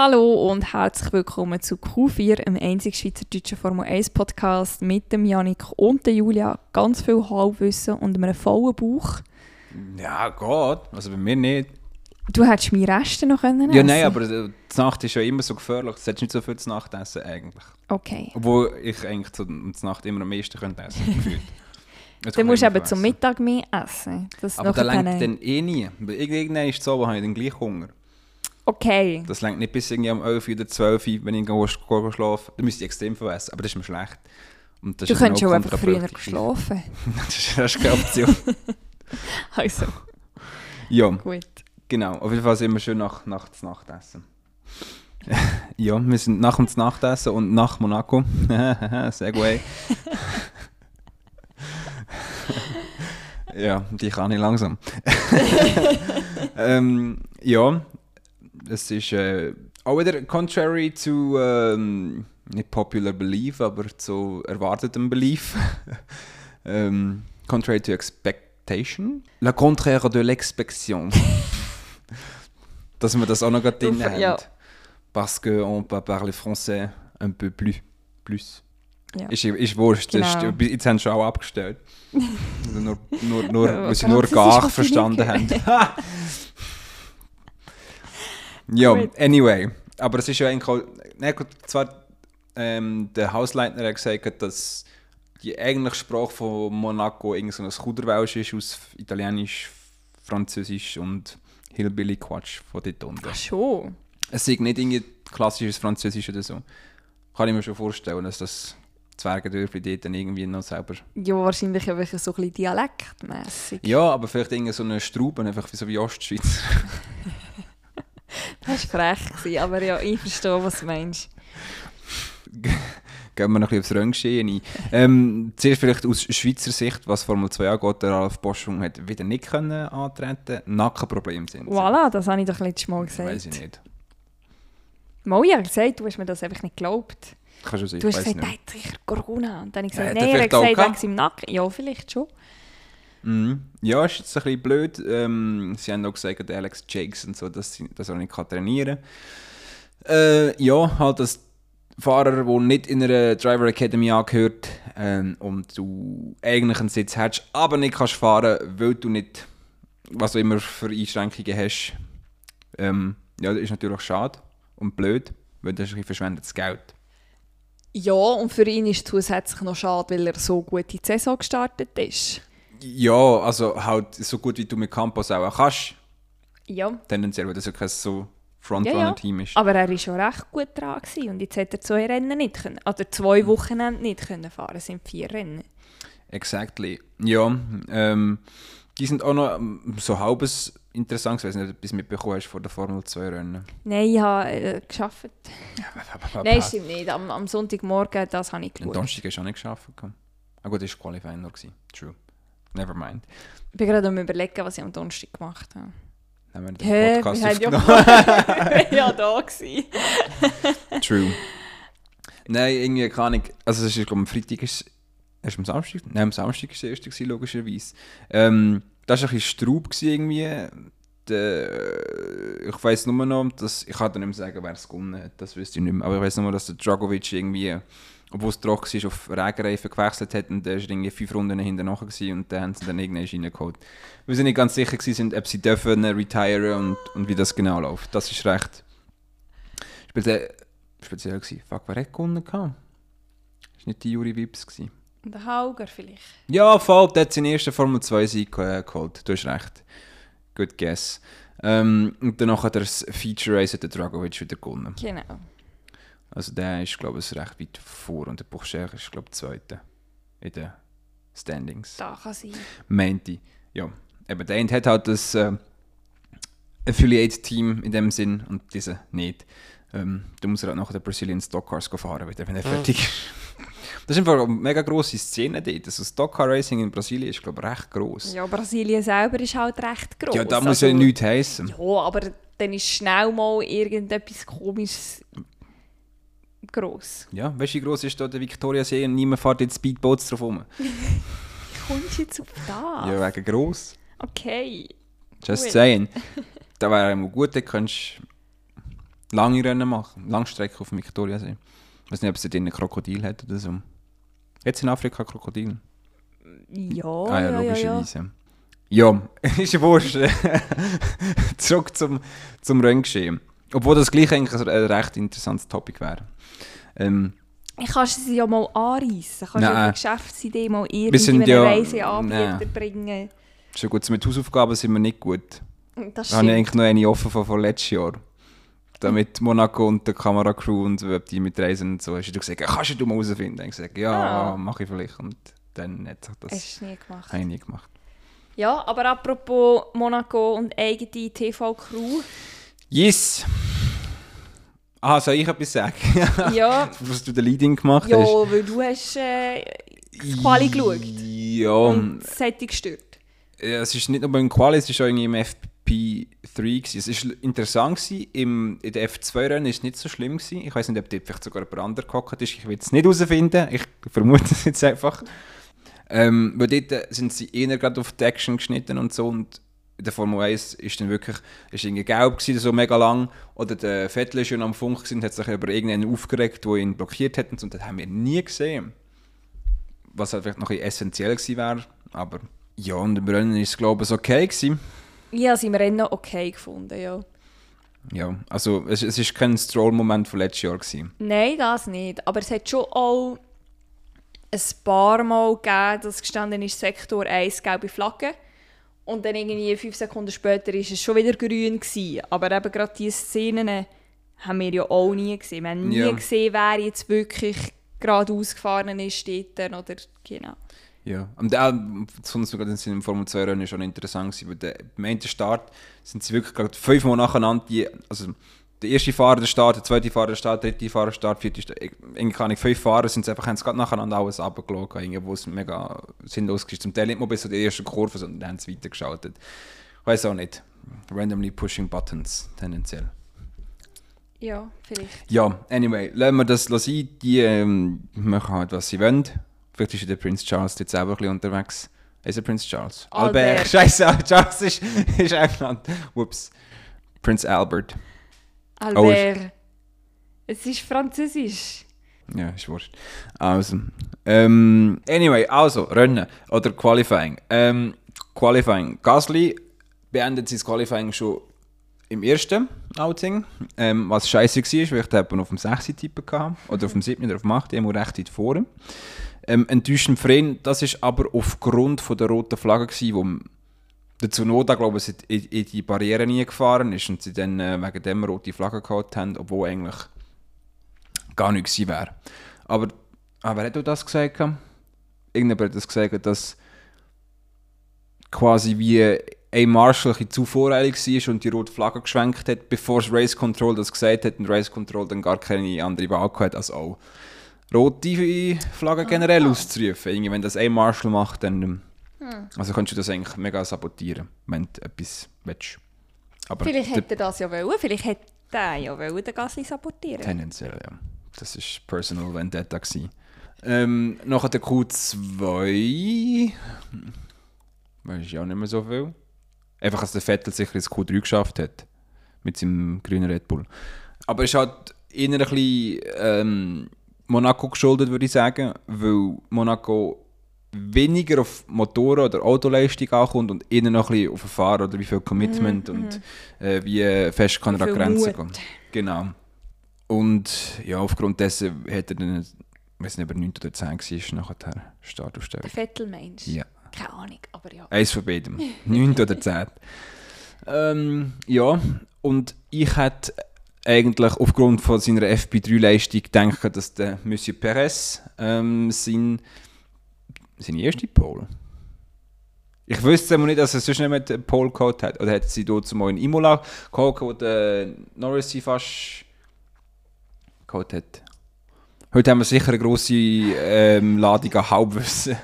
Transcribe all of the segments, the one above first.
Hallo und herzlich willkommen zu Q4, einem einzigen schweizerdeutschen Formel 1 Podcast mit dem Janik und der Julia. Ganz viel Halbwissen und einem vollen Bauch. Ja, geht. Also bei mir nicht. Du hättest meine Reste noch können Ja, essen. nein, aber äh, die Nacht ist ja immer so gefährlich. Du solltest nicht so viel zu Nacht essen eigentlich. Okay. Obwohl ich eigentlich zu, um die Nacht immer am meisten könnte essen Dann musst du eben zum. Mittag mehr essen. Das Aber da nachher lenkt dann eh nie. Weil Irgendwann ist es so, habe ich dann gleich Hunger. Okay. Das lenkt nicht bis irgendwie um 11 oder 12 Uhr, wenn ich schlafen Dann müsste ich extrem viel essen. Aber das ist mir schlecht. Und das Du könntest auch einfach früher schlafen. das ist- das ist keine Option. Also, ja. gut. Genau, auf jeden Fall sind wir schön nach, nach dem Nachtessen. ja, wir sind nach dem Nachtessen und nach Monaco. Segway. ja, die kann ich langsam. ähm, ja, es ist äh, auch wieder contrary to ähm, nicht popular belief, aber zu erwartetem belief. ähm, contrary to expectation. Le contraire de l'expectation. Dass wir das auch noch gerade drin haben. ja. Parce que on peut parler français un peu plus. plus. Ja. Ist, ist wurscht, Genau. ist, jetzt haben sie schon auch abgestellt. Also nur, nur, nur, weil sie nur gar verstanden haben. Ja, anyway. Aber es ist ja eigentlich auch, nein, gut, zwar ähm, der Hausleitner hat gesagt, dass die eigentliche Sprache von Monaco irgend so ein Kuderwelsch ist aus Italienisch, Französisch und Hillbilly-Quatsch von dort unten. Ach schon. Es ist nicht irgendwie klassisches Französisch oder so. Kann ich mir schon vorstellen, dass das Zwergendörfli dort dann irgendwie noch selber... Ja, wahrscheinlich einfach so ein bisschen dialektmässig. Ja, aber vielleicht irgendwie so eine Straube, einfach wie so wie Ostschweiz. Das war frech, gewesen, aber ja, ich verstehe, was du meinst. Gehen wir noch ein bisschen aufs Renngeschehen ein. Ähm, zuerst vielleicht aus Schweizer Sicht, was Formel 2 angeht, der Ralf Boschung hat wieder nicht können antreten Nackenprobleme sind. Voilà, das habe ich doch letztes Mal gesagt. Weiß ich nicht. Mal, ich habe gesagt, du hast mir das einfach nicht geglaubt. Kann schon sein, Du hast gesagt, er hat sicher Corona. Und dann habe ich Ja, gesagt, er nein, er hat gesagt, wegen seinem Nacken. Ja, vielleicht schon. Mhm. Ja, ist jetzt ein bisschen blöd. Ähm, sie haben auch gesagt, Alex Jakes und so, dass, sie, dass er nicht trainieren kann. Äh, ja, halt als Fahrer, der nicht in einer Driver Academy angehört ähm, und du eigentlich einen Sitz hast, aber nicht kannst fahren, weil du nicht, was du immer für Einschränkungen hast. Ähm, ja, das ist natürlich schade und blöd, weil das ist ein verschwendetes Geld. Ja, und für ihn ist es zusätzlich noch schade, weil er so gut in die Saison gestartet ist. Ja, also halt so gut wie du mit Campos auch kannst, Ja. tendenziell, weil das ja kein so Ja, Frontrunner-Team ist. Aber er war schon recht gut dran. Gewesen. Und jetzt hat er zwei Rennen nicht können. Oder zwei Wochenende nicht können fahren. Es sind vier Rennen. Exactly. Ja, ähm, die sind auch noch ähm, so halbes interessant. Nicht, ob du es mitbekommen hast vor der Formel 2 Rennen. Nein, ich habe äh, geschafft. Nein, stimmt nicht. Am, am Sonntagmorgen, das habe ich Am geschaut. Donnerstag hast du auch nicht geschafft. Ah gut, das war Qualifying noch. gewesen. True. Never mind. Ich bin gerade am überlegen, was ich am Donnerstag gemacht habe. Haben wir den Hä, Podcast wir ja, aufgenommen. wir ja da gewesen. True. Nein, irgendwie kann ich. Also, es ist, glaube ich, am Freitag ist es. am Samstag? Nein, am Samstag war der erste, gewesen, logischerweise. Ähm, das war ein bisschen Straub gewesen, irgendwie. Der, ich weiß nur noch, dass. Ich kann dir nicht mehr sagen, wer es gewonnen hat, das wüsste ich nicht mehr. Aber ich weiß nur, dass der Dragovic irgendwie. Obwohl es trocken war, auf Regenreifen gewechselt hat und der war irgendwie fünf Runden hinterher und dann haben sie dann irgendwann reingeholt. Wir sind nicht ganz sicher gewesen, ob sie dürfen retiren und, und wie das genau läuft. Das ist recht speziell, speziell gewesen. Fuck, wer hat gewonnen? Das war nicht die Juri Wips. Gewesen. Der Hauger vielleicht. Ja, voll, der hat seinen ersten Formel 2 Sieg äh, geholt. Du hast recht. Good guess. Ähm, und danach hat er das Feature Race der Dragovic wieder gewonnen. Genau. Also der ist, glaube ich, recht weit vor und der Buchscher ist, glaube ich, Zweiter in den Standings. Da kann sein. meinte ich. Ja, eben der eine hat halt das äh, Affiliate-Team in dem Sinn und dieser nicht. Ähm, da muss er halt nachher den Brazilian Stock Cars fahren, wieder, wenn er fertig ist. Das ist einfach eine mega grosse Szene dort. Also Stockcar Racing in Brasilien ist, glaube ich, recht gross. Ja, Brasilien selber ist halt recht gross. Ja, da muss ja Also- nichts heißen. Ja, aber dann ist schnell mal irgendetwas komisches gross. Ja, weißt du, wie gross ist da der Victoria-See und niemand fährt jetzt Speedboats drauf rum? Kommst du jetzt auf das? Ja, wegen gross. Okay. Just Gut. saying. da wäre einmal gut, dann könntest lange Rennen machen, Langstrecke auf dem Viktoriasee. Ich weiß nicht, ob es dort ein Krokodil hat oder so. Jetzt in Afrika Krokodil? Ja, ah ja, ja, ja, ja. logischerweise. Ja, ist ja wurscht. Zurück zum, zum Renngeschehen. Obwohl das gleich eigentlich ein recht interessantes Topic wäre. Ähm, Ich kann sie ja mal anreissen. Kannst du eine Geschäftsidee mal einen ja- Reiseanbieter bringen? schon gut, mit Hausaufgaben sind wir nicht gut. Das Da habe ich eigentlich noch eine offen von, von letztes Jahr. Damit Monaco und der Kameracrew und ob die mitreisen und so. Hast du gesagt, kannst du mal herausfinden? Ich gesagt, ja, Ah. mache ich vielleicht. Und dann hat sich das Hast du nie gemacht. habe ich nie gemacht. Ja, aber apropos Monaco und eigene TV-Crew. Yes! Ah, soll ich etwas sagen? ja, Was du den Leading gemacht ja, hast? weil du hast äh, das Quali geschaut. Ja, Und es hat dich gestört. Ja, es ist nicht nur beim Quali, es war auch irgendwie im FP3. Gewesen. Es war interessant, gewesen. Im, in der F2-Rennen war es nicht so schlimm. Gewesen. Ich weiß nicht, ob dort vielleicht sogar jemand anderes gehockt ist. Ich will es nicht herausfinden. Ich vermute es jetzt einfach. Ähm, weil dort sind sie eher gerade auf die Action geschnitten und so. Und der Formel 1 ist dann wirklich ist irgendwie gelb gewesen, so mega lang. Oder der Vettel ist schon am Funk gewesen, und hat sich über irgendeinen aufgeregt, der ihn blockiert hat. Und das haben wir nie gesehen. Was halt vielleicht noch ein essentiell gewesen wäre. Aber ja, und im Rennen ist es, glaube ich, okay gewesen. Habe es im Rennen okay gefunden, ja. Ja, also es, es ist kein Stroll-Moment von letztes Jahr gewesen. Nein, das nicht. Aber es hat schon auch ein paar Mal gegeben, dass gestanden ist, Sektor 1 gelbe Flagge. Und dann irgendwie fünf Sekunden später ist es schon wieder grün gewesen. Aber eben gerade diese Szenen haben wir ja auch nie gesehen. Wir haben nie Ja. gesehen, wer jetzt wirklich geradeaus gefahren ist dort. Oder, genau. Ja, und auch, sogar sind im Formel 2 Rennen schon interessant gewesen, weil der, beim ersten Start sind sie wirklich gerade fünfmal nacheinander, die, also der erste Fahrer der Start, der zweite Fahrer der Start, der dritte Fahrer der Start, vierte Start, irgendwie kann ich fünf Fahrer sind einfach, haben sie gerade nacheinander alles irgendwie, wo es mega sinnlos war. Zum Teil nicht mal bis zu der ersten Kurve, sondern dann haben sie weitergeschaltet. Ich weiß auch nicht. Randomly pushing buttons, tendenziell. Ja, vielleicht. Ja, anyway, lassen wir das sein. Die ähm, machen halt, was sie wollen. Vielleicht ist ja der Prinz Charles jetzt selber ein bisschen unterwegs. Ist er Prinz Charles? Albert. Scheiße, Charles ist, ist England. Whoops. Prinz Albert. Albert. Es ist Französisch. Ja, ist wurscht. Also, ähm, anyway, also, Rennen oder Qualifying. Ähm, Qualifying. Gasly beendet sein Qualifying schon im ersten Outing, ähm, was scheiße war, weil ich da eben auf dem 6 tippen hatte, oder auf dem 7 oder auf dem 8, immer recht weit vorne. Ähm, enttäuschend für ihn, das ist aber aufgrund von der roten Flagge gewesen, m- der Tsunoda, glaube ich, in, in die Barriere nie gefahren ist und sie dann äh, wegen dem rote Flagge gehabt haben, obwohl eigentlich gar nichts wäre. Aber, aber hat er das gesagt? Irgendjemand hat das gesagt, dass quasi wie ein Marshall ein zu voreilig war und die rote Flagge geschwenkt hat, bevor das Race Control das gesagt hat und Race Control dann gar keine andere Wahl gehabt als auch rote Flagge generell auszurufen. Irgendwie, wenn das ein Marshall macht, dann ähm, also kannst du das eigentlich mega sabotieren, wenn du etwas willst. Aber Vielleicht hätte er das ja wollen. Vielleicht hätte er ja wollen, den Gasly sabotieren. Tendenziell, ja. Das war Personal Vendetta. gewesen. Ähm, nachher der Q2. hm, Weiß ich auch nicht mehr so viel. Einfach, dass der Vettel sicher ins Q3 geschafft hat. Mit seinem grünen Red Bull. Aber es ist halt eher ein bisschen ähm, Monaco geschuldet, würde ich sagen. Weil Monaco weniger auf Motoren oder Autoleistung ankommt und eher noch ein bisschen auf Fahrer oder wie viel Commitment und äh, wie fest kann Wie er an Grenzen gehen. Genau. Und ja, aufgrund dessen hat er dann, ich weiß nicht, ob er 9 oder 10 war, nachher Der Startaufstellung. Vettel meinst du? Ja, Keine Ahnung, aber ja. eins von beidem. 9 oder 10. Ähm, ja, und ich hätte eigentlich aufgrund von seiner FP3-Leistung gedacht, dass der Monsieur Perez ähm, sein, seine erste Pole. Ich wüsste aber nicht, dass er sonst nicht mehr den Pole gehabt hat. Oder hat sie dort zumal in Imola gehabt, wo der Norris sie fast gehabt hat. Heute haben wir sicher eine grosse ähm, Ladung an Halbwissen.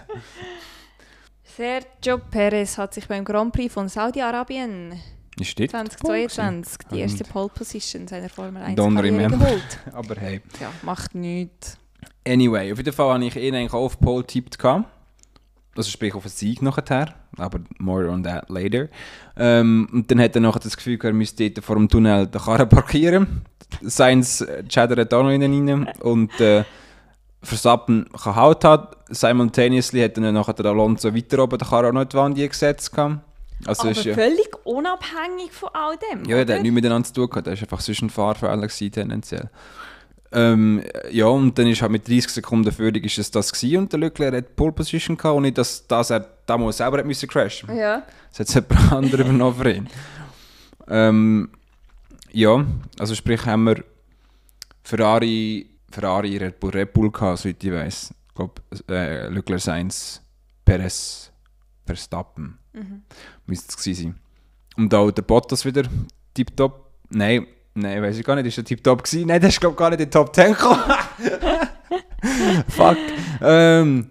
Sergio Perez hat sich beim Grand Prix von Saudi-Arabien Ist dort 2022 die erste Pole Position seiner Formel 1 Don't Karriere geholt. Aber hey. Ja, macht nichts. Anyway, auf jeden Fall habe ich ihn eigentlich auch auf Pole gehabt. Also sprich auf einen Sieg nachher, aber more on that later. Ähm, und dann hat er nachher das Gefühl, er müsste dort vor dem Tunnel den Karren parkieren. Sainz chattert auch noch innen rein und äh, Verstappen Halt haben. Simultaneously hat dann nachher der Alonso weiter oben der Karre auch noch in die Wand gesetzt. gehabt. Also Aber ist ja, völlig unabhängig von all dem. ja, der hat nichts miteinander zu tun gehabt. Der war einfach ein Fahrfehler tendenziell. Ähm, ja, und dann ist halt mit 30 Sekunden Führung ist es das gewesen und der Leclerc hat Pole Position gehabt, ohne dass, dass er damals selber hat müssen crashen Ja. Das hat jetzt jemand anderes übernommen für ihn. Ähm, ja, also sprich haben wir Ferrari, Ferrari Red Bull, Red Bull gehabt, soweit ich weiß. Ich glaube, äh, Leclerc Sainz, Perez, Verstappen. Müsste es gewesen sein. Und auch der Bottas wieder tiptop. Nein, nein, weiß ich gar nicht, ist der tiptop gewesen? Nein, der ist glaube gar nicht in die Top 10 gekommen. Fuck. Ähm,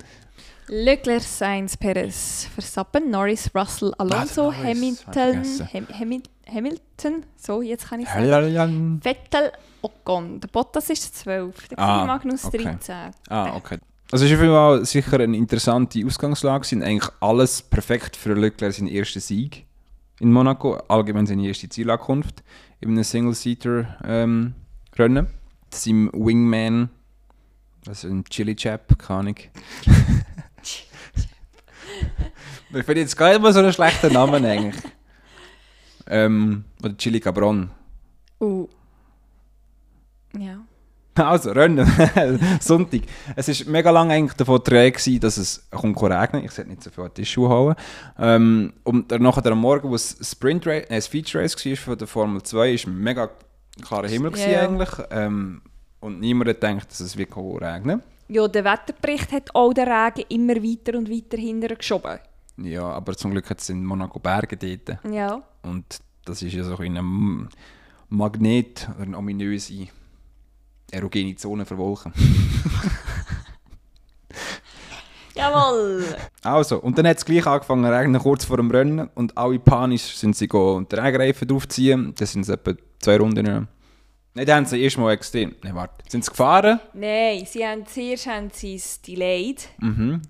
Leclerc, Sainz, Perez, Verstappen, Norris, Russell, Alonso, ich Hamilton. Ham Hamil Hamilton, so jetzt kann ich sagen. Vettel, Ocon. Der Bottas ist 12, der Ah, Magnus okay. 13. Ah, okay. Also es ist auf jeden Fall sicher eine interessante Ausgangslage. sind eigentlich alles perfekt für Leclerc seinen ersten Sieg in Monaco, allgemein seine erste Zielankunft in einem Single-Seater-Rennen. Seinem Wingman, also ein Chili Chap, keine Ahnung. Ich finde jetzt gar nicht mal so einen schlechten Namen eigentlich. ähm, oder Chili Cabron. Uh. Ja. Also, Rennen, Sonntag. Es war mega lange eigentlich davon träge, gewesen, dass es kommt regnen Ich sollte nicht so viel an die Schuhe hauen. Ähm, und dann nachher am Morgen, wo es Sprint Race, äh, Feature Race war von der Formel 2, war mega klarer Himmel Ja, gewesen ja. eigentlich. Ähm, und niemand hat gedacht, dass es wirklich regnen ja, der Wetterbericht hat auch den Regen immer weiter und weiter hinterher geschoben. Ja, aber zum Glück hat es in Monaco Berge dort. Ja. Und das ist ja so in einem Magnet oder eine ominöse erogene Zone für Wolken. Jawohl! Also, und dann hat es gleich angefangen zu regnen, kurz vor dem Rennen. Und alle panisch sind sie go den Regenreifen draufziehen. Das sind etwa zwei Runden. Nein, da haben sie erst mal extrem. Nein, warte. Sind sie gefahren? Nein, sie haben, zuerst haben sie es delayed. Mhm.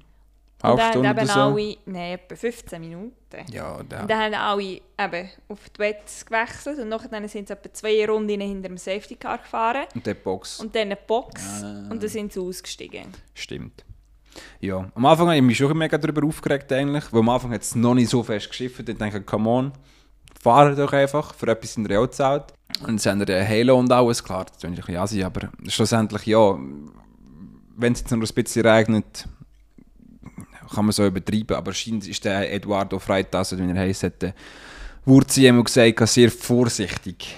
Und Halbe dann haben so. alle, nein, etwa 15 Minuten. Ja, Und da. dann haben alle eben auf die Wets gewechselt und nachher sind sie etwa zwei Runden hinter dem Safety Car gefahren. Und der Box. Und dann eine Box Ah. und dann sind sie ausgestiegen. Stimmt. Ja, am Anfang habe ich mich schon mega darüber aufgeregt eigentlich, weil am Anfang hat es noch nicht so fest geschifft. Ich dachte, come on, fahren doch einfach, für etwas in der Real zahlt. Und sie haben den Halo und alles, klar, das ist ein bisschen assi, aber schlussendlich ja, wenn es jetzt noch ein bisschen regnet, kann man so übertreiben, aber scheint ist der Eduardo Freitas, oder wie er heisst, hat der Wurzi immer gesagt, sehr vorsichtig,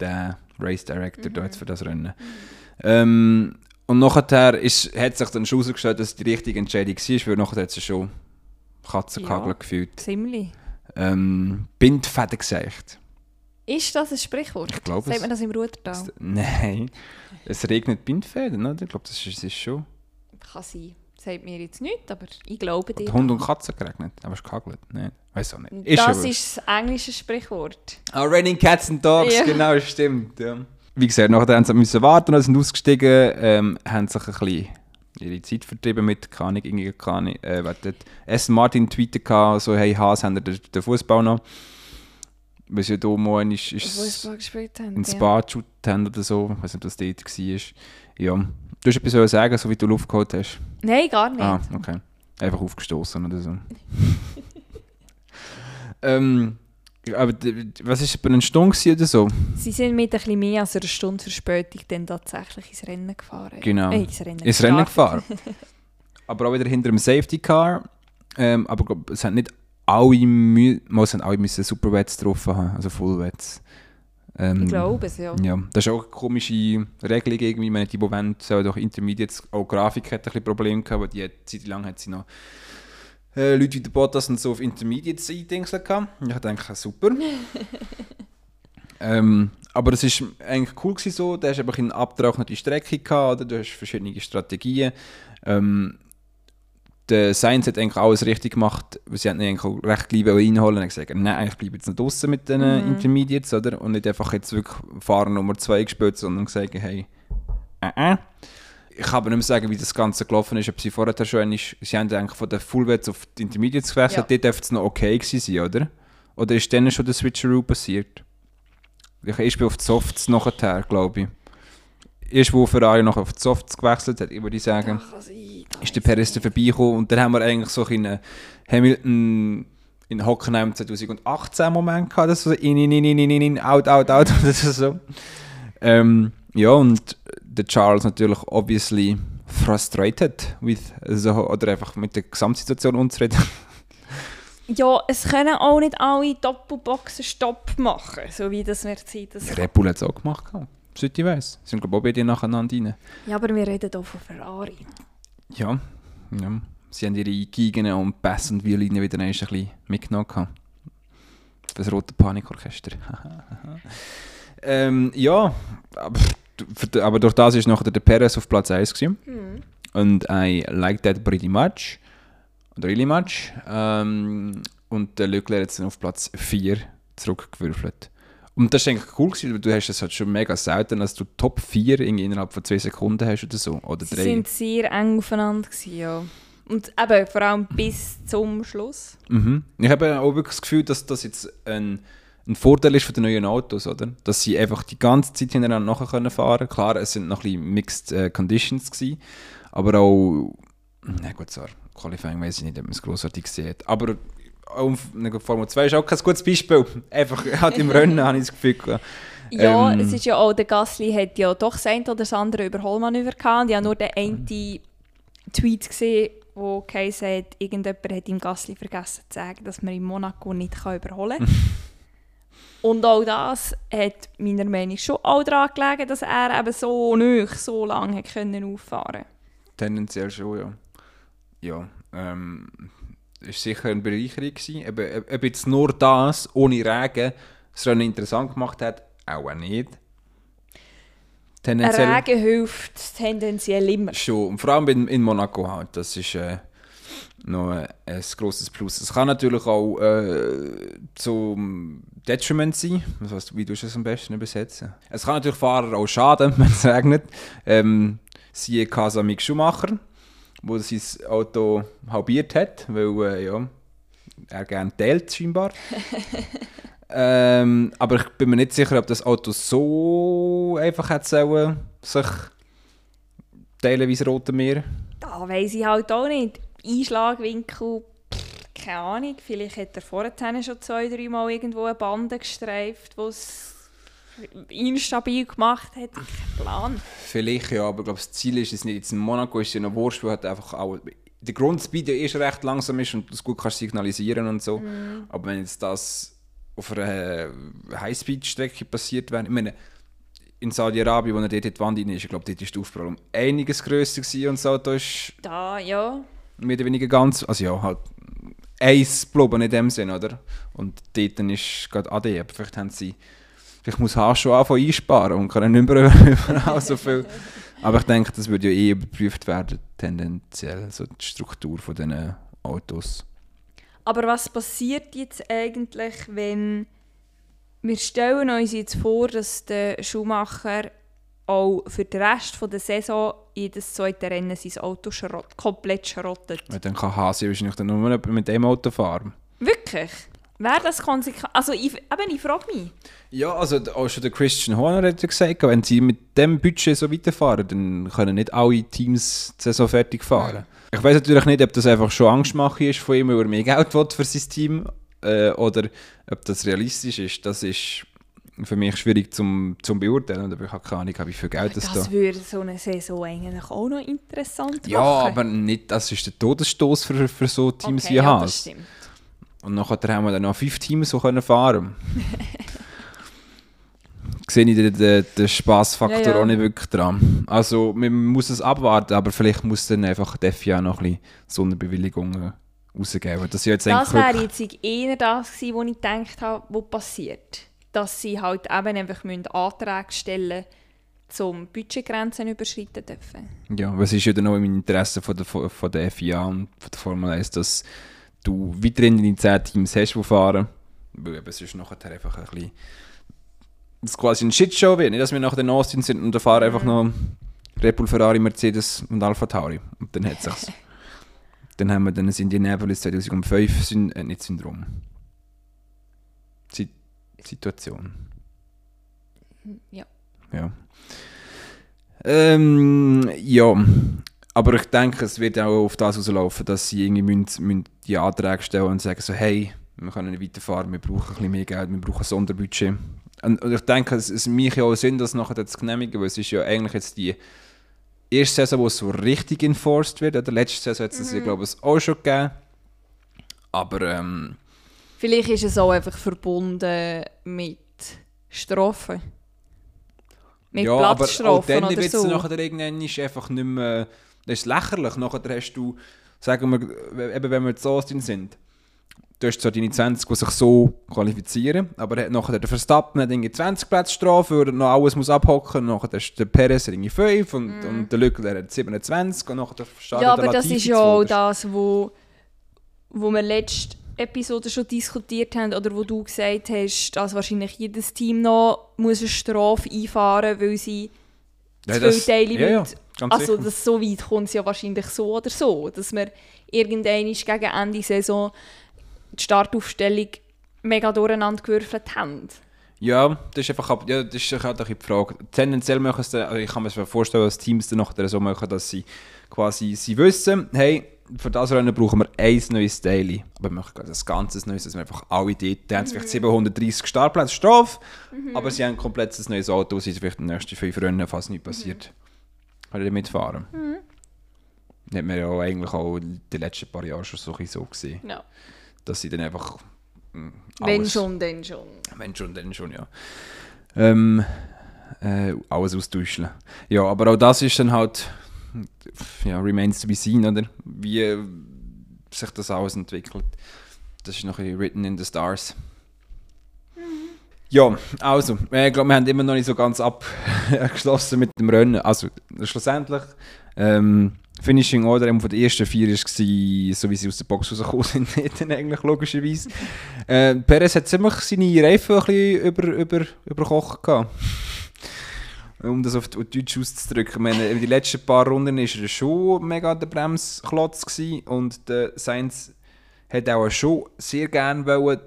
der Race Director da jetzt für das Rennen. Ähm, und nachher ist, hat sich dann schon herausgestellt, dass es die richtige Entscheidung war, weil nachher hat sie schon Katzenkagel Ja. gefühlt. Ziemlich. Ähm, Bindfäden gesagt. Ist das ein Sprichwort? Ich glaube Sagt man das im Rudertal? Nein, es regnet Bindfäden, oder? Ich glaube, das ist, das ist schon. Kann sein. Sagt mir jetzt nicht, aber ich glaube dir. Hat Hund und Katze geregnet, aber es ist gehagelt. Nein, weiß auch nicht. das schon ist das englische Sprichwort. Ah, Raining Cats and Dogs, Ja. genau, stimmt. Ja. Wie gesagt, nachher haben sie müssen warten, dann sind ausgestiegen, ähm, haben sich ein bisschen ihre Zeit vertrieben mit, keine Ahnung, irgendwie, Ahnung, äh, S. Martin tweetet so, hey Haas, haben den, den Fußball noch? Weil sie ja da mal ist, ist haben. in ja. Spa geschaut haben oder so, ich weiß nicht, ob das dort war. Ja. Du hast etwas sagen, so wie du Luft geholt hast. Nein, gar nicht. Ah, okay. Einfach aufgestoßen oder so. ähm, aber was ist bei einer Stunde oder so? Sie sind mit ein bisschen mehr als einer Stunde Verspätung dann tatsächlich ins Rennen gefahren. Genau. Äh, ins Rennen, Ins Rennen gefahren. aber auch wieder hinter dem Safety Car. Ähm, aber glaub, es haben nicht alle, mü mal, es haben alle müssen Superwets drauf haben, also Fullwets. Ähm, Ich glaube es, ja. Ja, das ist auch eine komische Regelung irgendwie. Meine, die, die wollen, sollen doch Intermediates, auch die Grafik hat ein bisschen Probleme gehabt, weil die hat, Zeit lang hat sie noch äh, Leute wie der Bottas und so auf Intermediates eingedingselt gehabt. Ich denke, super. ähm, aber es war eigentlich cool gewesen so, du hast einfach eine abgetrocknete Strecke gehabt, oder? du hast verschiedene Strategien. Ähm, der Sainz hat eigentlich alles richtig gemacht, weil sie haben ihn eigentlich recht gleich reinholen und gesagt, nein, eigentlich bleiben jetzt nicht draußen mit den Mhm. Intermediates, oder? Und nicht einfach jetzt wirklich Fahrer Nummer 2 gespielt, sondern gesagt, hey, äh, äh. Ich kann aber nicht mehr sagen, wie das Ganze gelaufen ist, ob sie vorher schon einmal, sie haben eigentlich von den Fullwets auf die Intermediates gewechselt, Ja. dort dürfte es noch okay gewesen sein, oder? Oder ist dann schon der Switcheroo passiert? Ich ist auf die Softs nachher, glaube ich. Erst wo Ferrari noch auf die Softs gewechselt hat, würde ich sagen, ich- ist der Perez dann vorbeigekommen und dann haben wir eigentlich so einen Hamilton in Hockenheim 2018 Moment gehabt, das so in, in, in, in, in, in, out, out, out oder so. Ähm, ja, und der Charles natürlich obviously frustrated with so, oder einfach mit der Gesamtsituation unzufrieden. Ja, es können auch nicht alle Doppelboxen Stopp machen, so wie das Mercedes Red Bull hat es auch gemacht, gehabt, soweit ich weiss. Sind glaube ich auch beide nacheinander rein. Ja, aber wir reden hier von Ferrari. Ja, ja. Sie haben ihre Geigen und Bass und Violinen wieder ein bisschen mitgenommen. Das rote Panikorchester. ähm, ja, aber, aber durch das ist nachher der Perez auf Platz 1 gewesen. Und I like that pretty much. Really much. Ähm, und der Leclerc hat dann auf Platz 4 zurückgewürfelt. Und das ist eigentlich cool gewesen, weil du hast es halt schon mega selten, dass du Top 4 irgendwie innerhalb von 2 Sekunden hast oder so. Oder Sie 3. sind sehr eng aufeinander gewesen, ja. Und eben, vor allem bis zum Schluss. Mhm. Ich habe auch wirklich das Gefühl, dass das jetzt ein, ein Vorteil ist für die neuen Autos, oder? Dass sie einfach die ganze Zeit hintereinander nachher können fahren können. Klar, es sind noch ein bisschen Mixed äh, Conditions gewesen, aber auch, na gut, so, Qualifying weiß ich nicht, ob man es grossartig sieht. Aber auch Formel 2 ist auch kein gutes Beispiel. Einfach halt im Rennen habe ich das Gefühl. gehabt. Ja, Ähm. es ist ja auch, der Gasly hat ja doch das eine oder das andere Überholmanöver gehabt. Und ich habe nur den einen Tweet gesehen, wo geheißen hat, irgendjemand hat ihm Gasly vergessen zu sagen, dass man in Monaco nicht kann überholen kann. Und auch das hat meiner Meinung nach schon auch daran gelegen, dass er eben so nicht so lange hat können auffahren Tendenziell schon, ja. Ja, ähm, ist sicher eine Bereicherung gewesen. Eben, ob jetzt nur das, ohne Regen, das Rennen interessant gemacht hat, auch nicht. Tendenziell Regen hilft tendenziell immer. schon. Und vor allem in, in Monaco halt, das ist äh, noch ein, ein grosses Plus. Es kann natürlich auch äh, zum Detriment sein. Was weißt wie du es am besten übersetzen? Es kann natürlich Fahrer auch schaden, wenn es regnet. Ähm, siehe Casa Mick Schumacher, wo sein Auto halbiert hat, weil äh, ja, er gerne teilt scheinbar. ähm, aber ich bin mir nicht sicher, ob das Auto so einfach hätte sollen, sich teilen wie das Rote Meer. Da weiss ich halt auch nicht. Einschlagwinkel, pff, keine Ahnung. Vielleicht hat er vorher schon zwei, drei Mal irgendwo eine Bande gestreift, die es instabil gemacht hat. Kein Plan. Vielleicht ja, aber ich glaube, das Ziel ist es nicht. Jetzt in Monaco ist es ja noch wurscht, weil halt einfach auch der Grundspeed ja schon recht langsam ist und du es gut kannst signalisieren und so. Aber wenn jetzt das auf einer Highspeed-Strecke passiert wäre, ich meine, in Saudi-Arabien, wo er dort in die Wand rein ist, ich glaube, dort ist die Aufprall um einiges grösser gewesen und das Auto ist Da, ja. mehr oder weniger ganz, also ja, halt eins geblieben in dem Sinn, oder? Und dort dann ist gerade AD, vielleicht haben sie, vielleicht muss schon anfangen einsparen und können nicht mehr überall so viel. Aber ich denke, das würde ja eh überprüft werden, tendenziell, so die Struktur von diesen Autos. Aber was passiert jetzt eigentlich, wenn wir stellen uns jetzt vor, dass der Schumacher auch für den Rest der Saison jedes zweite Rennen sein Auto schrott, komplett schrottet? Weil dann kann Haas ja wahrscheinlich dann nur mit dem Auto fahren. Wirklich? Wäre das konsequent? Also ich, eben, ich frage mich. Ja, also auch schon der Christian Horner hat ja gesagt, wenn sie mit dem Budget so weiterfahren, dann können nicht alle Teams die Saison fertig fahren. Ich weiß natürlich nicht, ob das einfach schon Angstmache ist von ihm, weil er mehr Geld will für sein Team äh, oder ob das realistisch ist. Das ist für mich schwierig zum, zum beurteilen, aber ich habe keine Ahnung, wie viel Geld das, Das da würde so eine Saison eigentlich auch noch interessant Ja, machen. aber nicht, das ist der Todesstoß für, für so Teams okay, wie ja, das stimmt. Und nachher haben wir dann noch fünf Teams, die können fahren Sehe ich den, den, den Spaßfaktor Ja, ja. auch nicht wirklich dran. Also man muss es abwarten, aber vielleicht muss dann einfach die FIA noch ein bisschen Sonderbewilligungen rausgeben. Das, jetzt Das wäre jetzt eher das gewesen, wo ich gedacht habe, was passiert. Dass sie halt eben einfach müssen Anträge stellen zum Budgetgrenzen überschreiten dürfen. Ja, was ist ja dann auch im Interesse von der, von der FIA und von der Formel 1, dass du weiterhin deine 10 Teams hast, die fahren. Weil eben sonst nachher einfach ein bisschen das quasi ein Shitshow wird. Nicht, dass wir nachher in Austin sind und da fahren einfach noch Red Bull, Ferrari, Mercedes und Alpha Tauri. Und dann hat sich's. dann haben wir dann das Indianapolis 2005 Syn äh, nicht Syndrom. Si Situation. Ja. Ja. Ähm, ja. Aber ich denke, es wird auch auf das rauslaufen, dass sie irgendwie müssen, müssen die Anträge stellen und sagen so, hey, wir können nicht weiterfahren, wir brauchen ein bisschen mehr Geld, wir brauchen ein Sonderbudget. Und, ich denke, es, es macht ja auch Sinn, das nachher zu genehmigen, weil es ist ja eigentlich jetzt die erste Saison, wo es so richtig enforced wird. In der letzten Saison hat es ja, glaube ich, auch schon gegeben. Aber ähm, Vielleicht ist es auch einfach verbunden mit Strafen. Mit ja, aber auch Platzstrafen dann wird es so. nachher irgendwann ist einfach nicht mehr, das ist lächerlich. Nachher hast du, sagen wir, eben wenn wir jetzt Austin sind, du hast zwar deine 20, die sich so qualifizieren, aber er nachher der Verstappen hat irgendwie 20 Plätze Strafe, weil er noch alles muss abhocken, nachher hast du der Perez irgendwie 5 und, und der Leclerc hat 27 und nachher startet Mhm. Ja, der aber das ist ja auch das, wo, wo wir letzte Episode schon diskutiert haben oder wo du gesagt hast, dass wahrscheinlich jedes Team noch muss eine Strafe einfahren weil sie Ja, zu viele Teile ja, ja. Ganz Also sicher. das, so weit kommt es ja wahrscheinlich so oder so, dass wir irgendwann gegen Ende Saison die Startaufstellung mega durcheinander gewürfelt haben. Ja, das ist einfach ja, das ist halt die Frage. Tendenziell machen es also ich kann mir das vorstellen, dass Teams dann nachher so machen, dass sie quasi sie wissen, hey, für das Rennen brauchen wir ein neues Daily. Aber wir machen quasi ein ganzes neues, dass wir einfach alle dort, die haben vielleicht 730 Startplätze Strafe, aber sie haben ein komplettes neues Auto, sie sind vielleicht die nächsten fünf Rennen, falls nichts passiert. Kann ich mitfahren. Das hat man ja auch eigentlich auch die letzten paar Jahre schon so, ein so gesehen, Ja. dass sie dann einfach mm, Wenn alles- schon, dann schon. wenn schon, dann schon, ja. Ähm, äh, alles austauschen. Ja, aber auch das ist dann halt, ja, remains to be seen, oder? Wie sich das alles entwickelt. Das ist noch ein written in the stars. Ja, also, äh, ich glaube, wir haben immer noch nicht so ganz abgeschlossen mit dem Rennen. Also, schlussendlich, ähm, Finishing Order von der ersten vier war, so wie sie aus der Box rausgekommen sind, nicht eigentlich logischerweise. Äh, Perez hat ziemlich seine Reifen ein bisschen über, über, überkocht gehabt. Um das auf, Deutsch auszudrücken. Meine, die letzten paar Runden war er schon mega der Bremsklotz und der Sainz hat auch schon sehr gerne wollen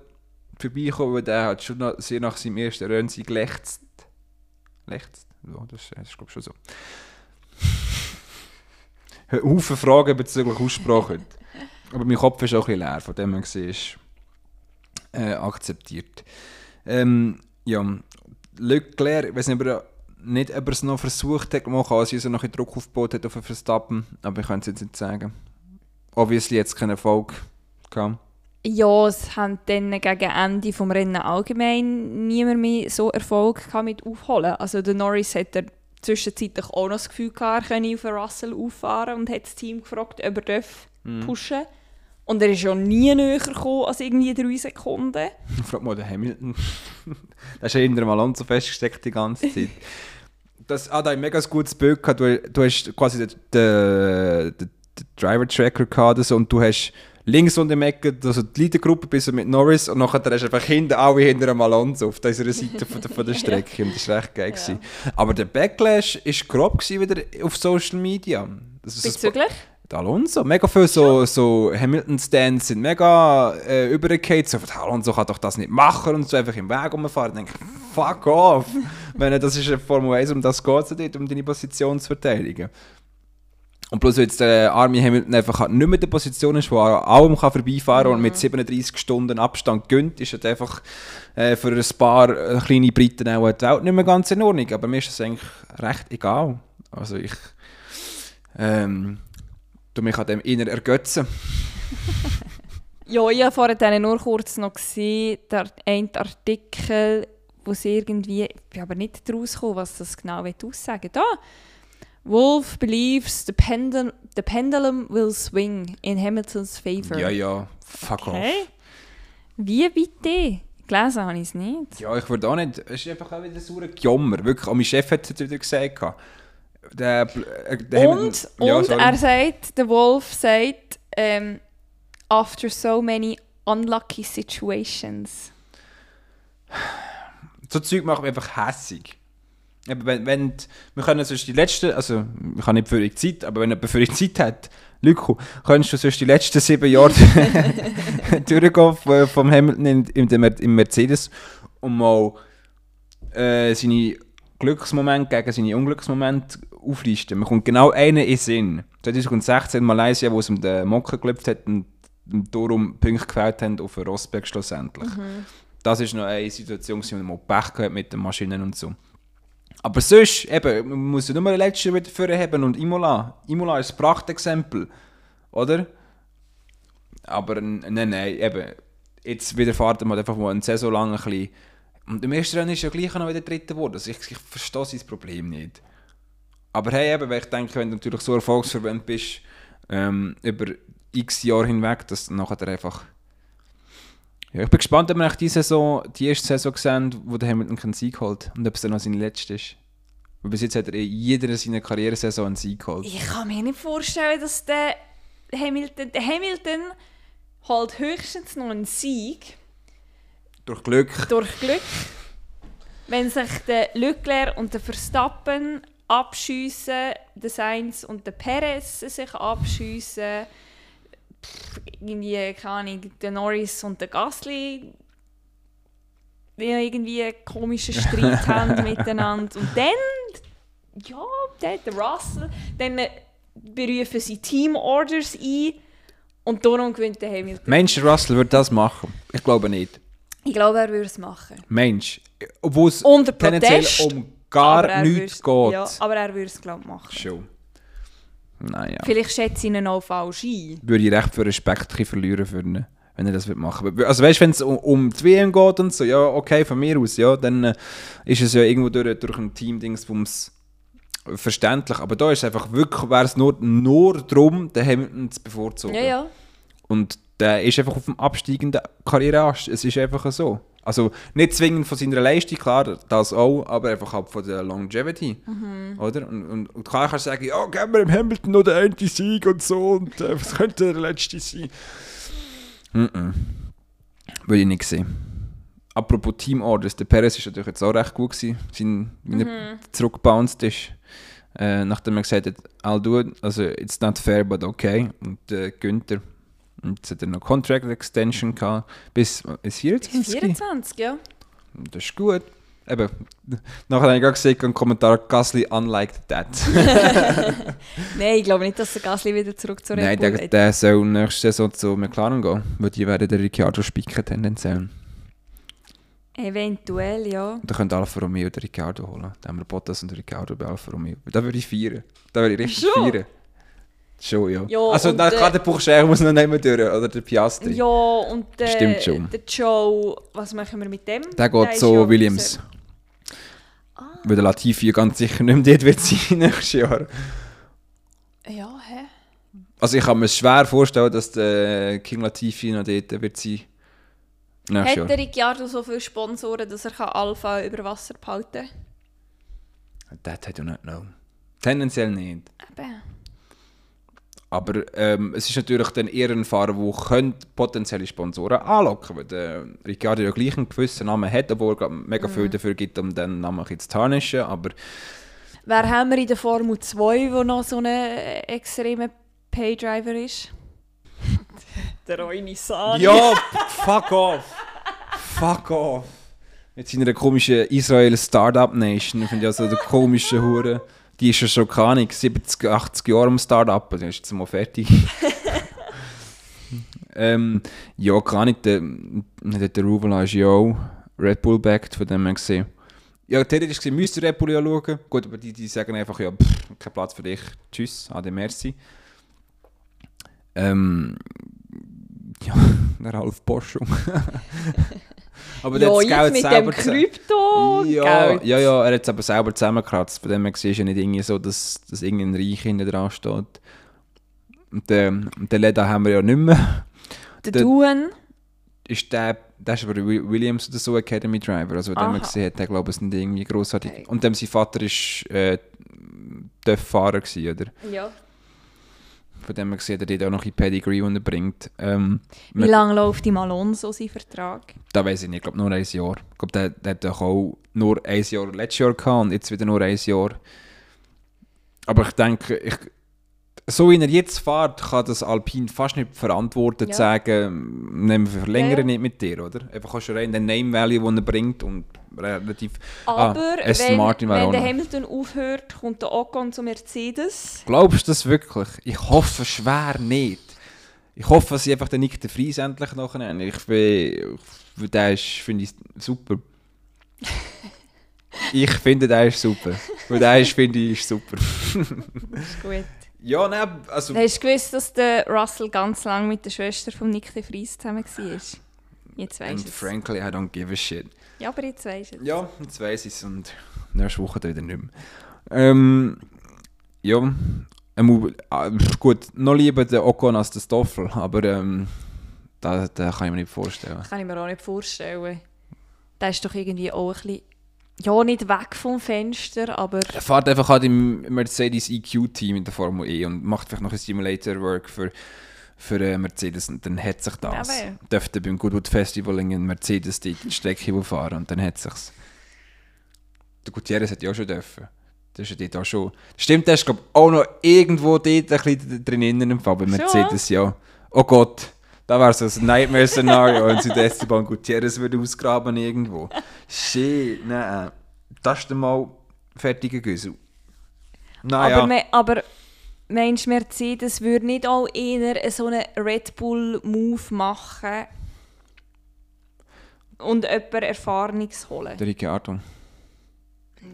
vorbeikommen, weil der hat schon noch, sehr nach seinem ersten sie gelächzt. Lächzt? Ja, das, ist- das ist glaube ich schon so. Haufen Fragen bezüglich Aussprache. Aber mein Kopf ist auch ein bisschen leer, von dem gesehen ist äh, akzeptiert. Ähm, ja, Leclerc, ich weiß nicht, ob er, nicht, ob er es noch versucht hat, machen, als er noch ein bisschen Druck aufgebaut hat auf den Verstappen, aber ich kann es jetzt nicht sagen. Obviously jetzt keinen Erfolg gehabt. Ja, es haben dann gegen Ende vom Rennen allgemein niemand mehr so Erfolg mit Aufholen. Also der Norris hat er zwischenzeitlich auch noch das Gefühl gehabt, er könne auf Russell auffahren und hat das Team gefragt, ob er darf pushen Und er ist ja nie näher gekommen als irgendwie drei Sekunden. Frag mal den Hamilton. der ist ja hinter dem Alonso festgesteckt die ganze Zeit. Das, ah, da hat ein mega gutes Bild gehabt. Du, du hast quasi den, den, den, Driver-Tracker gehabt und du hast links und im Ecke also die Leadergruppe bis mit Norris und nachher hast du einfach hinten alle hinter dem Alonso auf dieser Seite von der, von der Strecke. Und das war recht geil. gewesen. Aber der Backlash war grob gewesen wieder auf Social Media. Ist Bezüglich? der Alonso. Mega viele so, so Hamilton-Stands sind mega äh, übergekehrt. So, Alonso kann doch das nicht machen und so einfach im Weg rumfahren. Ich denke, fuck off. Wenn das ist eine Formel 1, um das geht es nicht, um deine Position zu verteidigen. Und bloß weil jetzt der Army Hamilton einfach nicht mehr in der Position ist, wo er allem kann vorbeifahren kann und mit 37 Stunden Abstand gönnt, ist halt einfach äh, für ein paar äh, kleine Briten auch die Welt nicht mehr ganz in Ordnung. Aber mir ist das eigentlich recht egal. Also ich ähm, tu mich an dem inner ergötzen. Ja, ich habe vorhin nur kurz noch gesehen, der ein Artikel, wo es irgendwie, ich bin aber nicht daraus gekommen, was das genau will aussagen Da, Wolf believes the, pendul the pendulum will swing in Hamiltons favor. Ja, ja, fuck off. Okay. Wie bitte? Gelesen habe ich es nicht. Ja, ich würde auch nicht. Es ist einfach auch wieder so ein Gjommer. Wirklich, auch mein Chef hat es wieder gesagt. Der, äh, der Und, ja, und er sagt, der Wolf sagt, ähm, after so many unlucky situations. so Zeug macht mich einfach hässig. Eben, wenn, wenn, die- wir können sonst die letzten, also ich habe nicht für die Zeit, aber wenn jemand für die Zeit hat, Lyko, könntest du sonst die letzten sieben Jahre durchgehen vom- Hamilton in, in im Mercedes und mal äh, seine Glücksmomente gegen seine Unglücksmomente auflisten. Man kommt genau einen in den Sinn. 2016 in Malaysia, wo es um den Mocken geklopft hat und darum Punkte gefällt haben auf den Rosberg schlussendlich. Das ist noch eine Situation, wo man Pech gehabt mit den Maschinen und so. Aber sonst, eben, man muss ja nur den letzten wieder vorheben und Imola. Imola ist ein Prachtexempel, oder? Aber nein, nein, eben, jetzt widerfahrt man einfach mal eine Saison lang ein bisschen. Und im ersten Rennen ist ja gleich noch wieder Dritter geworden. Also ich, ich verstehe sein Problem nicht. Aber hey, eben, weil ich denke, wenn du natürlich so erfolgsverwöhnt bist, ähm, über x Jahre hinweg, dass dann nachher einfach... Ja, ich bin gespannt, ob wir nach die Saison, die erste Saison sehen, wo der Hamilton keinen Sieg holt und ob es dann noch seine letzte ist. Weil bis jetzt hat er in jeder seiner Karrieresaison einen Sieg geholt. Ich kann mir nicht vorstellen, dass der Hamilton, der Hamilton holt höchstens noch einen Sieg Durch Glück. durch Glück. Wenn sich der Leclerc und der Verstappen abschiessen, der Sainz und der Perez sich abschiessen, pff, irgendwie, keine Ahnung, der Norris und der Gasly irgendwie einen komischen Streit haben miteinander. Und dann, ja, der, der Russell, dann berufen sie Teamorders ein und darum gewinnt der Hamilton. Mensch, Russell würde das machen. Ich glaube nicht. Ich glaube, er würde es machen. Mensch, obwohl es tendenziell um gar nichts geht. Ja, aber er würde es, glaube ich, machen. Schon. Naja. Vielleicht schätze ich ihn auch falsch ein. Würde ich recht viel Respekt verlieren für ihn, wenn er das machen würde. Also weißt du, wenn es um, um die WM geht und so, ja, okay, von mir aus, ja, dann äh, ist es ja irgendwo durch, durch ein Team-Dingsbums verständlich. Aber da ist es einfach wirklich, wäre es nur, nur darum, den Hamilton zu bevorzugen. Ja, ja. Und der ist einfach auf dem absteigenden Karriereast. Es ist einfach so. Also nicht zwingend von seiner Leistung, klar, das auch, aber einfach halt von der Longevity. Oder? Und, und, und klar kannst du sagen, ja, geben wir dem Hamilton noch den einen Sieg und so und äh, was könnte der letzte sein? Mhm. Würde ich nicht sehen. Apropos Team Orders, der Perez ist natürlich jetzt auch recht gut gewesen, sein, wie er zurückgebounced ist. Äh, nachdem er gesagt hat, I'll do it, also it's not fair, but okay. Und äh, Günther, jetzt hat er noch Contract Extension gehabt, bis, bis 24? 24, ja. Das ist gut. Eben, nachher habe ich gerade gesehen, einen Kommentar, Gasly unliked that. Nein, ich glaube nicht, dass der Gasly wieder zurück zur Nein, Red Bull der, der soll nächste Saison zu McLaren gehen, weil die werden den Ricciardo spicken tendenziell. Eventuell, ja. Und dann könnte Alfa Romeo den Ricciardo holen. Dann haben wir Bottas und Ricciardo bei Alfa Romeo. Da würde ich feiern. Da würde ich richtig Schon? feiern. Schon, ja. Ja, also, na, äh, klar, der Buchstabe muss noch nicht mehr durch, oder der Piastri. Ja, und der, Stimmt schon. der Joe, was machen wir mit dem? Der geht zu ja Williams. Ah. Weil der Latifi ganz sicher nicht mehr dort wird sein nächstes Jahr. Ja, hä? Also ich kann mir schwer vorstellen, dass der King Latifi noch dort wird sein. Nächstes Hat Jahr. der Ricciardo so viele Sponsoren, dass er kann Alpha über Wasser behalten That I do not know. Tendenziell nicht. kann? Eben. Aber ähm, es ist natürlich dann eher ein Fahrer, der könnte potenzielle Sponsoren anlocken weil der Ricciardo ja gleich einen gewissen Namen hat, obwohl er mega viel dafür gibt, um den Namen zu tarnischen. Aber Wer haben wir in der Formel 2, der noch so ein äh, extremer Paydriver ist? der Roy Nissani. ja, fuck off! Fuck off! Mit seiner komischen Israel Startup Nation, finde ich also der komische Hure. Die ist ja schon, keine Ahnung, 70, 80 Jahre am Startup, dann ist jetzt mal fertig. ähm, ja, keine Ahnung, der, der, der Ruvala ist ja auch Red Bull backed, von dem her gesehen. Ja, theoretisch gesehen müsste Red Bull ja schauen. Gut, aber die, die sagen einfach, ja, pff, kein Platz für dich, tschüss, ade, merci. Ähm, ja, der Ralf Boschung. aber ja, das Geld mit dem selber Krypto. ja, ja, ja, er hat es aber selber zusammengekratzt. Von dem her ist ja nicht irgendwie so, dass, dass irgendein Reich hinten dran steht. Und den, den Leda haben wir ja nicht mehr. Der der- Duan. Ist der, der ist aber Wi- Williams oder so Academy Driver. Also, den man gesehen hat, der glaube ich, nicht irgendwie großartig. Okay. Und dem sein Vater ist äh, Fahrer gewesen, oder? Ja. Von dem her gesehen hat er dort auch noch ein Pedigree unterbringt. Ähm, Wie lange läuft im Alonso sein Vertrag? Da weiß ich nicht, ich glaube nur ein Jahr. Ich glaube, der, der hat doch auch nur ein Jahr letztes Jahr gehabt und jetzt wieder nur ein Jahr. Aber ich denke, ich, so wie er jetzt fährt, kann das Alpine fast nicht verantworten, Ja. zu sagen, nehmen wir verlängern Ja, ja. nicht mit dir, oder? Einfach schon rein den Name Value, den er bringt und relativ... Aber ah, wenn, Martin wenn der. Hamilton aufhört, kommt der Ocon zu Mercedes. Glaubst du das wirklich? Ich hoffe schwer nicht. Ich hoffe, dass sie einfach den Nick de Vries endlich nachher. Ich bin... Der ist, finde ich, super. ich finde, der ist super. Weil der ist, finde ich, ist super. Ist gut. Ja, nein, also... Hast du gewusst, dass der Russell ganz lange mit der Schwester von Nick de Vries zusammen war? Jetzt es. frankly, I don't give a shit. Ja, aber jetzt du es. Ja, jetzt weiss ich es und nächste Woche dann wieder nicht mehr. Ähm, ja, ähm, ah, gut, noch lieber den Ocon als den Stoffel, aber ähm, da, da kann ich mir nicht vorstellen. Das kann ich mir auch nicht vorstellen. Der ist doch irgendwie auch ein bisschen... Ja, nicht weg vom Fenster, aber... Er fährt einfach halt im Mercedes EQ-Team in der Formel E und macht vielleicht noch ein Simulator-Work für, für äh, Mercedes und dann hat sich das. Aber- Dürfte beim Goodwood Festival in Mercedes die Strecke fahren und dann hat sich's. Der Gutierrez hat ja auch schon dürfen. Das ist ja dort auch schon. Stimmt, der ist glaube auch noch irgendwo dort ein bisschen drin innen im Fall bei Schon? Mercedes, ja. Oh Gott, da wäre so ein Nightmare-Szenario, wenn sie das Esteban Gutierrez würde ausgraben irgendwo. Shit, nein. Das ist dann mal fertiger Güssel. Naja. Aber, aber meinst du, Mercedes würde nicht auch eher so einen Red Bull-Move machen und jemanden Erfahrenes holen? Der Ricciardo.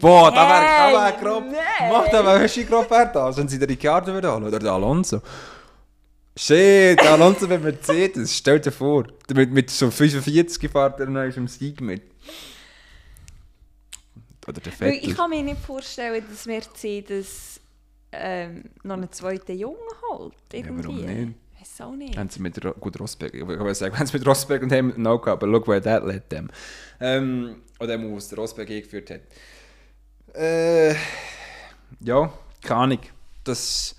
Boah, da wäre Nein, da wär grob. nein. Mach da wäre schon grob das, wenn sie den Ricciardo wieder holen oder den Alonso. Shit, der Alonso mit Mercedes, stell dir vor. Mit, mit so 45 fährt er noch im Sieg mit. Oder der Vettel. ich kann mir nicht vorstellen, dass Mercedes ähm, noch einen zweiten Jungen holt. Irgendwie. warum nicht? Ich weiß auch nicht. Haben sie mit Ro gut Rosberg, ich wollte sagen, haben sie mit Rosberg und Hamilton auch gehabt, aber look where that led them. Ähm, oder dem, was der Rosberg eingeführt hat. Äh, ja, keine Ahnung. Das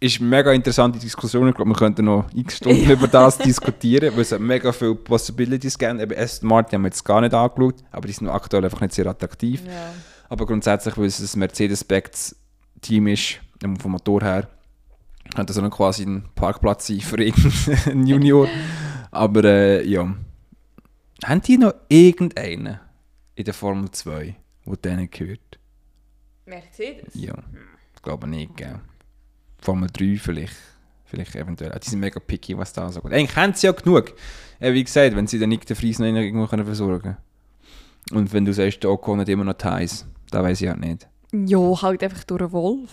ist eine mega interessante Diskussion. Ich glaube, wir könnten noch x Stunden über das diskutieren, weil es mega viele Possibilities gibt. Eben Aston Martin haben wir jetzt gar nicht angeschaut, aber die sind aktuell einfach nicht sehr attraktiv. Ja. Aber grundsätzlich, weil es ein Mercedes-Specs-Team ist, ähm, vom Motor her, könnte das noch quasi ein Parkplatz sein für irgendeinen Junior. Aber äh, ja. Haben die noch irgendeinen in der Formel 2, der denen gehört? Mercedes? Ja, ich glaube nicht, gell. Formel 3 vielleicht. Vielleicht eventuell. Die sind mega picky, was da so geht. Eigentlich haben sie ja genug. Ja, wie gesagt, wenn sie den Nick de Vries noch irgendwo können versorgen Und wenn du sagst, der Ocon hat immer noch Ties, da weiß ich halt nicht. Ja, halt einfach durch einen Wolf.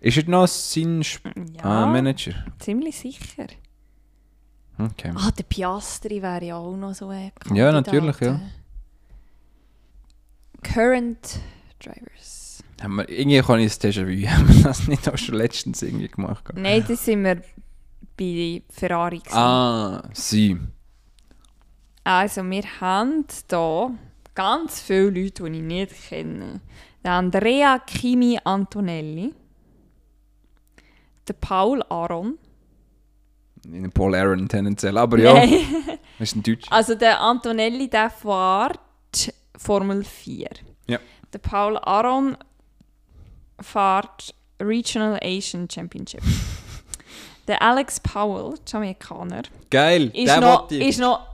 Ist er noch sein Sp Ja, ah, Manager? ziemlich sicher. Okay. Ah, der Piastri wäre ja auch noch so ein Ja, natürlich, ja. Current Drivers. Haben wir, irgendwie kann ich das Déjà-vu, haben wir das nicht auch schon letztens irgendwie gemacht? Nein, das sind wir bei Ferrari. gewesen. Ah, sie. Also, wir haben hier ganz viele Leute, die ich nicht kenne. Der Andrea Kimi Antonelli. Der Paul Aron. In Paul Aaron tendenziell, aber ja, das ist ein Deutsch. Also der Antonelli, der fährt Formel 4. Ja. Der Paul Aron fährt Regional Asian Championship. der Alex Powell, Jamaikaner, Geil, ist, der noch, ist noch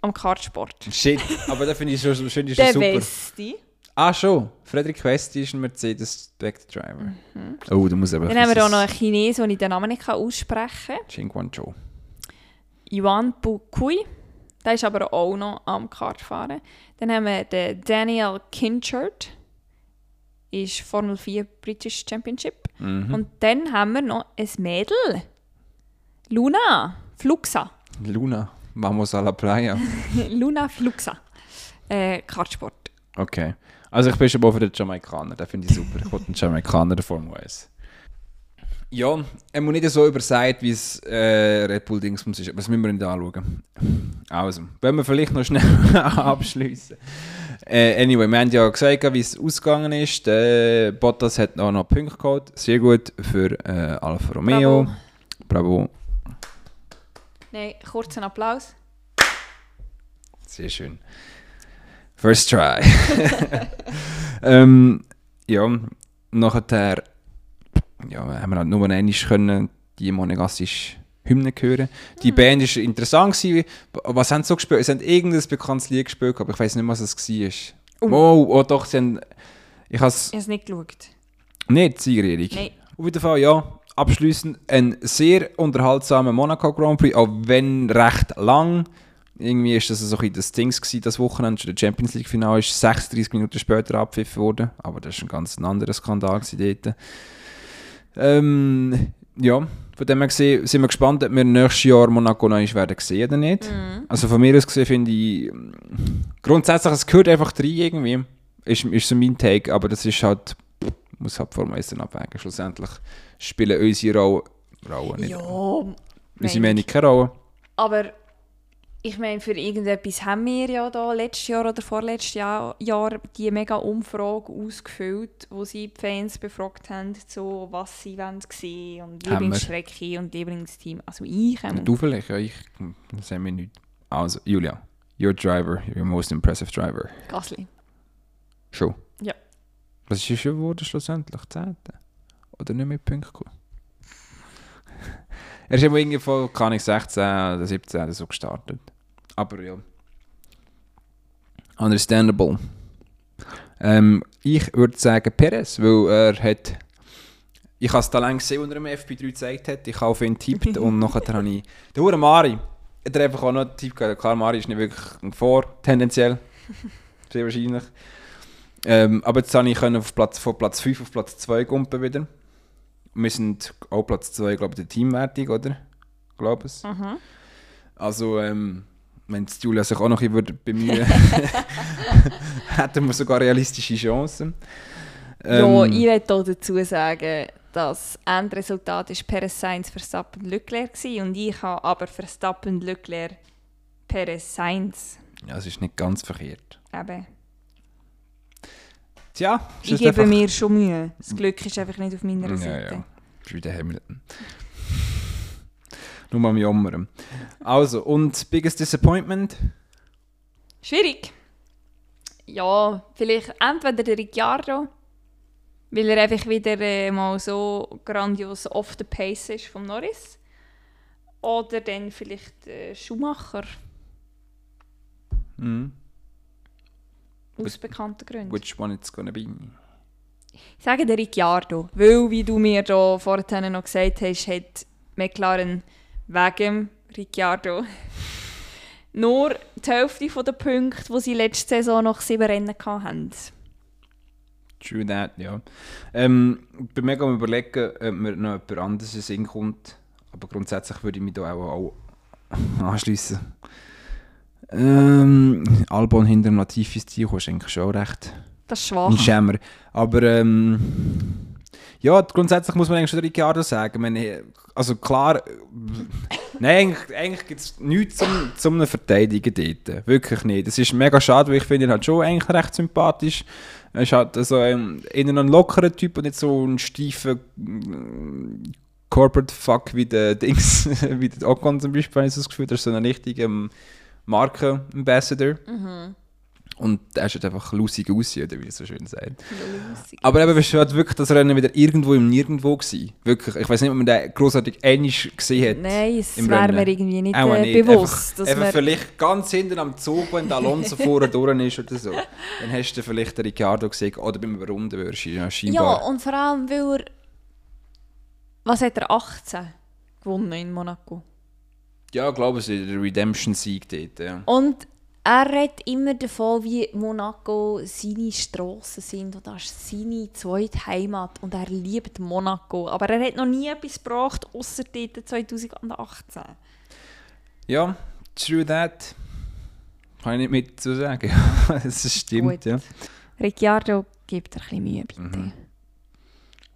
am Kartsport. Shit, aber da finde ich schon, schon, ist Der schon super. Westi. Ah, schon. Frederik Westi ist ein Mercedes-Back-Driver. Oh, da muss aber Mhm. Dann haben wir auch noch einen Chinesen, den ich den Namen nicht aussprechen kann. Ching Guangzhou. Yuan Bukui. Der ist aber auch noch am Kartfahren. Dann haben wir den Daniel Kinchard. Ist Formel 4 British Championship. Mhm. Und dann haben wir noch ein Mädel. Luna Fluxa. Luna, vamos a la playa. Luna Fluxa. Äh, Kartsport. Okay. Also ich bin schon mal für den Jamaikaner, den finde ich super. Ich wollte einen Jamaikaner der Formel 1. Ja, er muss nicht so übersagt, wie es äh, Red Bull Dingsbums ist. Aber das müssen wir nicht anschauen. Also, wollen wir vielleicht noch schnell abschließen. Äh, anyway, wir haben ja gesagt, wie es ausgegangen ist. Der Bottas hat auch noch Punkte geholt. Sehr gut für äh, Alfa Romeo. Bravo. Nein, kurzen Applaus. Sehr schön. First try. ähm, ja, nachher ja, haben wir halt nur einmal können die monegassische Hymne hören. Die Band war interessant. Gewesen. Was haben sie so gespielt? Sie haben irgendein bekanntes Lied gespielt, aber ich weiß nicht, was es war. Oh. Oh, oh doch, sie haben... Ich habe es nicht geschaut. nicht, Siegerehrung. Nein. Auf jeden Fall, ja. Abschließend ein sehr unterhaltsamer Monaco Grand Prix, auch wenn recht lang. Irgendwie ist das so ein bisschen das Ding gewesen, das Wochenende, schon der Champions League Finale ist 36 Minuten später abgepfiffen worden, aber das ist ein ganz anderer Skandal dort. Ähm, ja, von dem her gesehen sind wir gespannt, ob wir nächstes Jahr Monaco noch werden sehen oder nicht. Also von mir aus gesehen finde ich, grundsätzlich, es gehört einfach rein irgendwie, ist, ist so mein Take, aber das ist halt, muss halt 1 dann abwägen. Schlussendlich spielen unsere Rolle, Rolle nicht. Ja, unsere Meinung. Keine Rolle. Aber ich meine, für irgendetwas haben wir ja da letztes Jahr oder vorletztes Jahr, Jahr die mega Umfrage ausgefüllt, wo sie die Fans befragt haben, so, was sie wollen sehen und. Lieblingsstrecke und Lieblingsteam. Also ich ähm, Du vielleicht, ja, ich, das haben wir nicht. Also, Julia, your driver, your most impressive driver. Gasly. Schon. Ja. Was ist schon geworden schlussendlich? 10. Oder nicht mit Punkten gekommen? er ist immer irgendwie von, kann ich 16 oder 17 oder so gestartet. Aber ja. Understandable. Ähm, ich würde sagen Perez, weil er hat. Ich habe es da lange gesehen, als er im FP3 gezeigt hat. Ich habe auf ihn getippt und nachher habe ich. Der Hure Mari hat er einfach auch noch getippt. gehabt. Klar, Mari ist nicht wirklich ein Vor, tendenziell. Sehr wahrscheinlich. Ähm, aber jetzt habe ich auf Platz, von Platz 5 auf Platz 2 gumpen wieder. Wir sind auch Platz 2, glaube ich, der Teamwertung, oder? Glaube es. Mhm. Also, ähm, wenn Julia sich auch noch ein bisschen bemühen würde, hätten wir sogar realistische Chancen. ja, Ähm, ich möchte auch dazu sagen, das Endresultat ist Perez Sainz Verstappen Leclerc und ich habe aber Verstappen Leclerc Perez Sainz. ja, es ist nicht ganz verkehrt. Eben. Tja, Ich gebe einfach- mir schon Mühe. Das Glück ist einfach nicht auf meiner Ja, Seite. ja. Ist wieder Hamilton. Nur mal am Jammern. Also, und Biggest Disappointment? Schwierig. Ja, vielleicht entweder der Ricciardo, weil er einfach wieder äh, mal so grandios off the pace ist vom Norris. Oder dann vielleicht äh, Schumacher, Mhm. Aus bekannten Gründen. Which one it's gonna be? Ich sage der Ricciardo, weil, wie du mir da vorhin noch gesagt hast, hat McLaren wegen Ricciardo nur die Hälfte der Punkte, die sie letzte Saison noch sieben Rennen hatten. True that, ja. Ähm, ich bin mega am überlegen, ob mir noch jemand anderes in den Sinn kommt. Aber grundsätzlich würde ich mich da auch, auch anschliessen. Ähm, Albon hinter dem Latifi ziehen, ist eigentlich schon eigentlich Das ist ein schwach. Schämer. Aber ähm, ja, grundsätzlich muss man eigentlich schon Ricciardo sagen. Meine, also klar, nein, eigentlich, eigentlich gibt es nichts zum, zum Verteidigen dort. Wirklich nicht. Das ist mega schade, weil ich finde ihn halt schon eigentlich recht sympathisch. Er ist halt so ein, eher ein lockerer Typ und nicht so ein steifer mm, Corporate Fuck wie der Dings, wie der Ocon zum Beispiel, habe ich so das Gefühl, der ist so ein richtiger ähm, Markenambassador. Und der schaut einfach lustig aus, oder wie er so schön sagt. Aber eben, es war wirklich das Rennen wieder irgendwo im Nirgendwo gewesen. Wirklich. Ich weiß nicht, ob man den großartig ähnlich gesehen hat. Nein, es wäre mir irgendwie nicht, äh, nicht. bewusst. Einfach, wir, vielleicht ganz hinten am Zug, wenn der Alonso vorne durch ist oder so. Dann hast du vielleicht den Ricciardo gesehen oder beim Überrunden wirst du ja ja, und vor allem, weil er... Was hat er 18 gewonnen in Monaco? Ja, ich glaube, es ist der Redemption-Sieg dort. Ja. Und er redet immer davon, wie Monaco seine Strassen sind und das ist seine zweite Heimat und er liebt Monaco. Aber er hat noch nie etwas gebracht, außer dort 2018. ja, true that. Kann ich nicht mit zu sagen. das stimmt, Gut. ja. Ricciardo, gibt er ein bisschen Mühe, bitte. Mhm.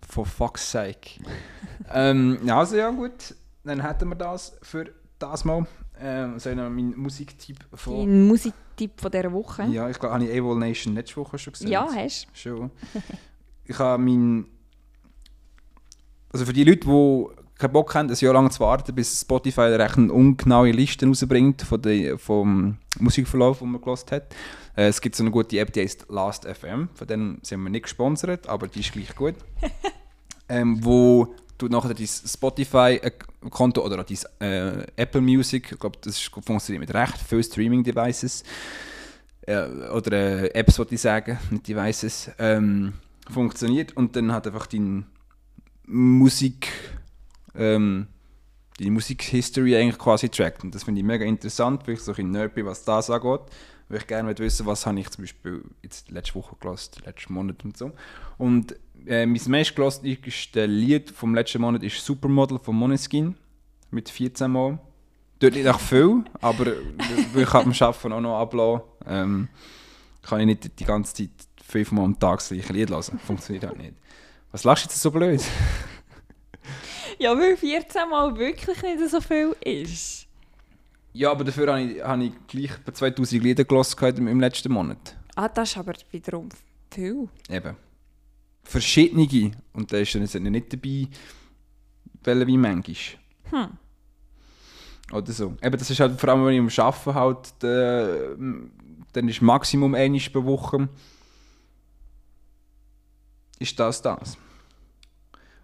For fuck's sake. ähm, also ja, gut. Dann hätten wir das für das Mal. Ähm, so noch mein Musiktipp von. Dein Musiktipp von dieser Woche? Ja, ich glaube, habe ich Evil Nation letzte Woche schon gesagt. Ja, hast Schon. Ich habe mein. Also für die Leute, die keinen Bock haben, ein Jahr lang zu warten, bis Spotify recht ungenaue Liste rausbringt von der, vom Musikverlauf, den man gelost hat. Äh, es gibt so eine gute App, die heißt Last FM. Von denen sind wir nicht gesponsert, aber die ist gleich gut. ähm, wo du nachher dein Spotify-Konto oder dein äh, Apple Music, ich glaube, das ist, funktioniert mit recht vielen Streaming-Devices, äh, oder äh, Apps, wollte ich sagen, nicht Devices, ähm, funktioniert. Und dann hat einfach dein Musik, ähm, deine Musikhistory eigentlich quasi trackt. Und das finde ich mega interessant, weil ich so ein Nerd bin, was das angeht. Weil ich gerne wissen was habe ich zum Beispiel jetzt letzte Woche gelassen, letzten Monat und so. Und äh, mein meistgelassenste Lied vom letzten Monat ist Supermodel von Moneskin mit 14 Mal. Dort nicht nach viel, aber weil ich am Arbeiten auch noch ablassen, ähm, kann ich nicht die ganze Zeit fünfmal am Tag das gleiche Lied hören. Funktioniert halt nicht. Was lachst du jetzt so blöd? Ja, weil 14 Mal wirklich nicht so viel ist. Ja, aber dafür habe ich, habe ich gleich etwa 2000 Lieder gelassen im letzten Monat. Ah, das ist aber wiederum viel. Eben. Verschiedene. Und da ist dann nicht dabei, welche wie manchmal. Hm. Oder so. Eben, das ist halt vor allem, wenn ich am Arbeiten halt, dann ist Maximum einmal pro Woche ist das das.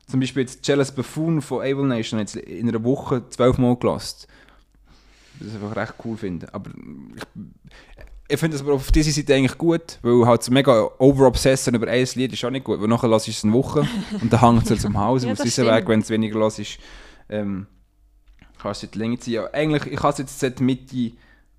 Zum Beispiel jetzt Jealous Buffoon von Able Nation jetzt in einer Woche zwölfmal gelost. Das ich einfach recht cool finde. Aber ich, ich finde es aber auf dieser Seite eigentlich gut, weil halt so mega overobsessen über ein Lied ist auch nicht gut, weil nachher lasse ich es eine Woche und dann hängt es halt zum Haus Ja, diesem stimmt. Weg, wenn es weniger los ist. Ähm, kannst du die Länge ziehen. Aber eigentlich, ich habe es jetzt seit Mitte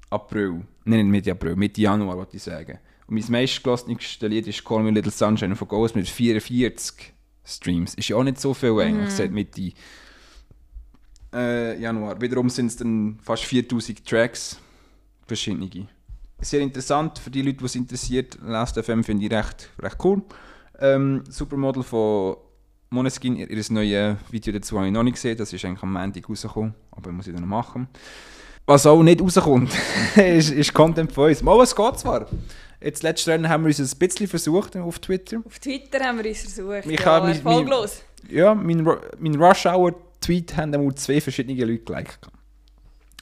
April, nein, nicht Mitte April, Mitte Januar, wollte ich sagen. Und mein meistgelassenste Lied ist Call Me Little Sunshine von Ghost mit 44 Streams. Ist ja auch nicht so viel eigentlich, seit Mitte äh, Januar. Wiederum sind es dann fast 4000 Tracks, verschiedene. Sehr interessant für die Leute, die es interessiert. Last FM finde ich recht, recht cool. Ähm, Supermodel von Moneskin, ihr ihr neues Video dazu habe ich noch nicht gesehen. Das ist eigentlich am Montag rausgekommen, aber muss ich dann noch machen. Was auch nicht rauskommt, ist, ist Content von uns. Mal, es geht zwar. Jetzt letztes Rennen haben wir uns ein bisschen versucht auf Twitter. Auf Twitter haben wir uns versucht. Ich ja, habe mein- erfolglos. Ja, mein, mein Rush Hour Tweet haben dann zwei verschiedene Leute geliked.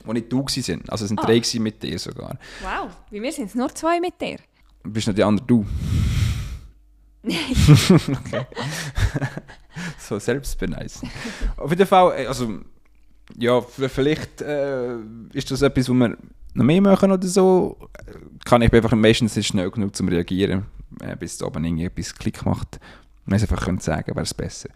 Die nicht du waren. Also es sind Ah. drei mit dir sogar. Wow, bei mir sind es nur zwei mit dir. Bist noch die andere du? okay. so selbstbeneisen. Auf jeden Fall, äh, also ja, vielleicht äh, ist das etwas, wo wir noch mehr machen oder so. Kann ich einfach meistens nicht schnell genug zum Reagieren, äh, bis da oben irgendwie etwas Klick macht. Wenn es einfach könnt sagen, wäre es besser.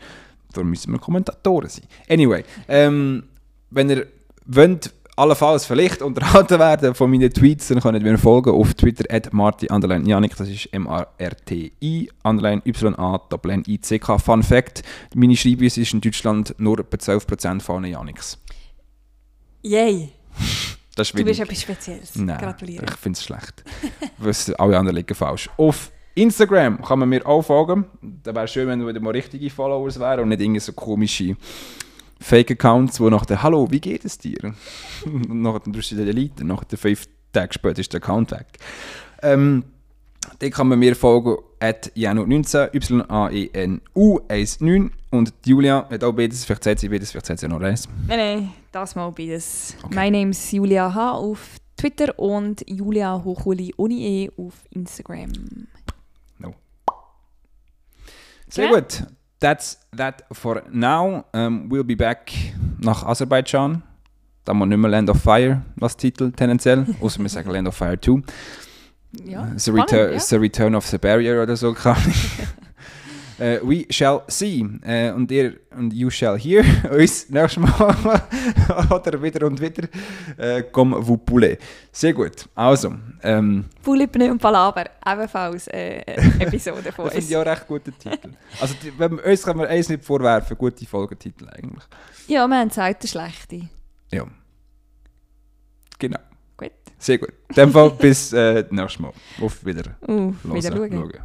Darum müssen wir Kommentatoren sein. Anyway, ähm, wenn ihr wollt, allenfalls vielleicht unterhalten werden von meinen Tweets, dann könnt ihr mir folgen auf Twitter at marti Janik, das ist M-A-R-T-I underline Y-A doppel I-C-K. Fun Fact, meine Schreibweise ist in Deutschland nur etwa 12% von Janiks. Yay, Das ist du bist etwas Spezielles. Nein, Gratuliere. ich finde es schlecht. Was alle anderen liegen falsch. Auf Instagram kann man mir auch folgen. Da wäre schön, wenn wieder mal richtige Followers wären und nicht irgendwie so komische Fake-Accounts, wo nach der «Hallo, wie geht es dir?» und nachher dann drückst du den Delete, nach der fünf Tage später ist der Account weg. Ähm, dann kann man mir folgen at janu19, y-a-e-n-u 19 und Julia hat auch beides, vielleicht sagt sie beides, vielleicht sagt sie noch eins. Nein, nein, das mal beides. Okay. Mein Name ist Julia H. auf Twitter und Julia Hochuli ohne E auf Instagram. Sehr Genau. gut. That's that for now. Um, we'll be back nach Aserbaidschan. Da mal nicht mehr Land of Fire als Titel tendenziell. Außer wir sagen Land of Fire 2. Ja, the, return, ja. the Return of the Barrier oder so Äh, we shall see. Äh, und ihr und you shall hear uns nächstes Mal oder wieder und wieder. Äh, comme vous poulez. Sehr gut. Also, ähm, Pneu und Palaver, ebenfalls äh, eine Episode von das uns. ich auch recht guter Titel. Also, die, wenn, wir- uns kann man eins nicht vorwerfen, gute Folgetitel eigentlich. Ja, wir haben selten schlechte. Ja. Genau. Gut. Sehr gut. In dem Fall bis äh, nächstes Mal. Auf wieder. Uh, wieder Hören, schauen. schauen.